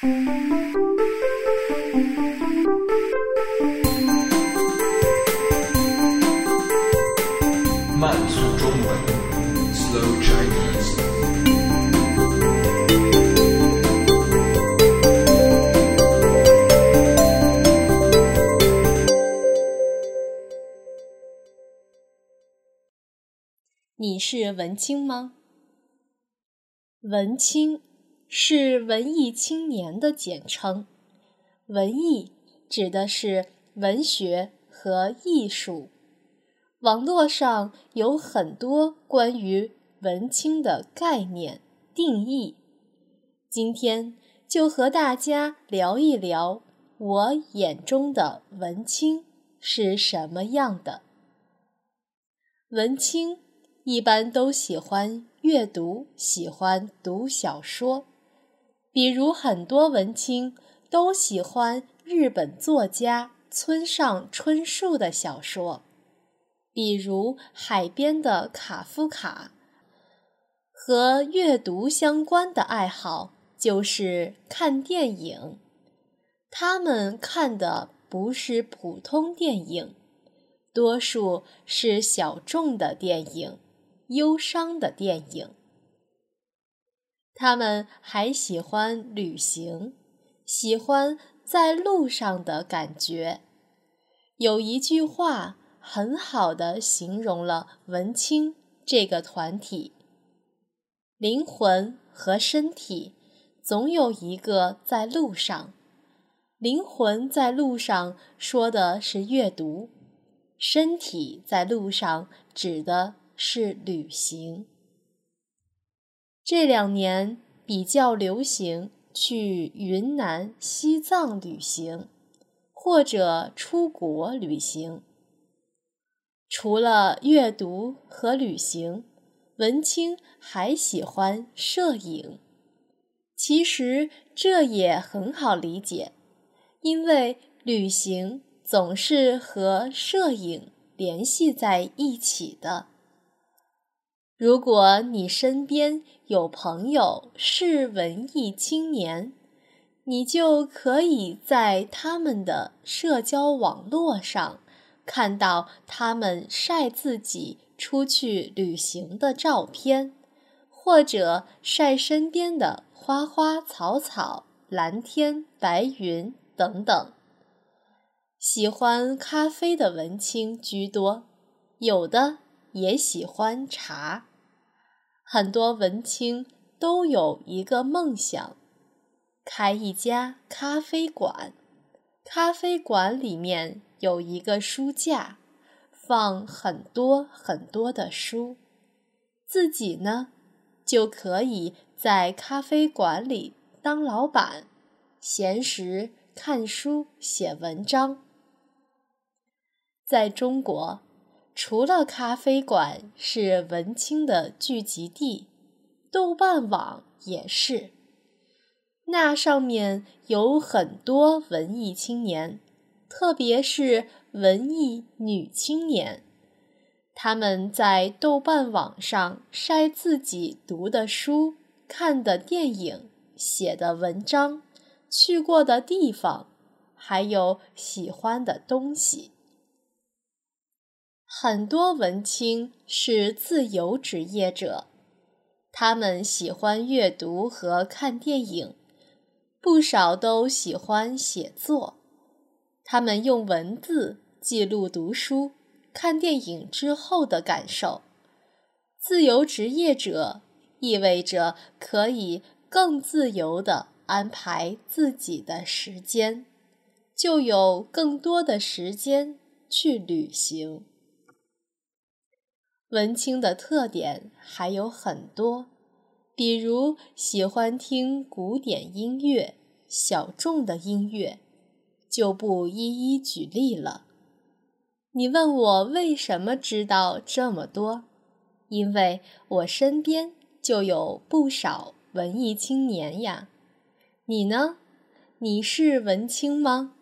慢速中文，Slow Chinese。你是文青吗？文青是文艺青年的简称，文艺指的是文学和艺术。网络上有很多关于文青的概念定义，今天就和大家聊一聊我眼中的文青是什么样的。文青一般都喜欢阅读，喜欢读小说，比如很多文青都喜欢日本作家村上春树的小说。比如海边的卡夫卡，和阅读相关的爱好就是看电影。他们看的不是普通电影，多数是小众的电影、忧伤的电影。他们还喜欢旅行，喜欢在路上的感觉。有一句话。很好的形容了文青这个团体。灵魂和身体总有一个在路上。灵魂在路上说的是阅读，身体在路上指的是旅行。这两年比较流行去云南、西藏旅行，或者出国旅行。除了阅读和旅行，文青还喜欢摄影。其实这也很好理解，因为旅行总是和摄影联系在一起的。如果你身边有朋友是文艺青年，你就可以在他们的社交网络上。看到他们晒自己出去旅行的照片，或者晒身边的花花草草、蓝天白云等等。喜欢咖啡的文青居多，有的也喜欢茶。很多文青都有一个梦想：开一家咖啡馆。咖啡馆里面。有一个书架，放很多很多的书，自己呢就可以在咖啡馆里当老板，闲时看书写文章。在中国，除了咖啡馆是文青的聚集地，豆瓣网也是，那上面有很多文艺青年。特别是文艺女青年，她们在豆瓣网上晒自己读的书、看的电影、写的文章、去过的地方，还有喜欢的东西。很多文青是自由职业者，他们喜欢阅读和看电影，不少都喜欢写作。他们用文字记录读书、看电影之后的感受。自由职业者意味着可以更自由地安排自己的时间，就有更多的时间去旅行。文青的特点还有很多，比如喜欢听古典音乐、小众的音乐。就不一一举例了。你问我为什么知道这么多？因为我身边就有不少文艺青年呀。你呢？你是文青吗？